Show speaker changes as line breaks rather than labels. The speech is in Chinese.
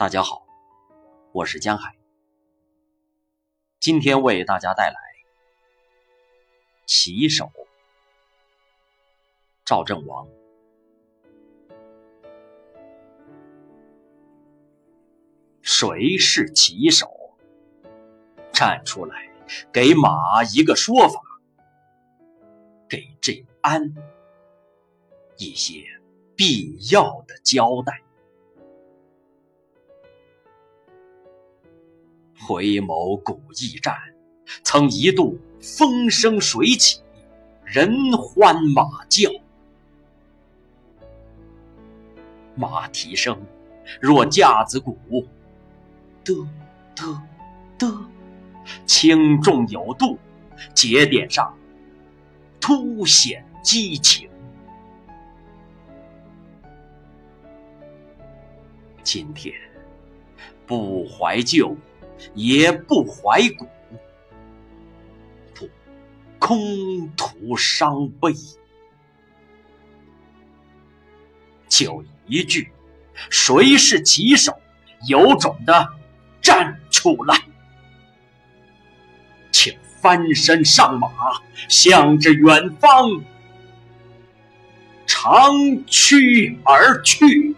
大家好，我是江海，今天为大家带来棋手赵正王。谁是棋手？站出来，给马一个说法，给这安一些必要的交代。回眸古驿站，曾一度风生水起，人欢马叫。马蹄声若架子鼓，嘚嘚嘚，轻重有度，节点上凸显激情。今天不怀旧。也不怀古，不空徒伤悲，就一句：谁是棋手？有种的站出来，请翻身上马，向着远方长驱而去。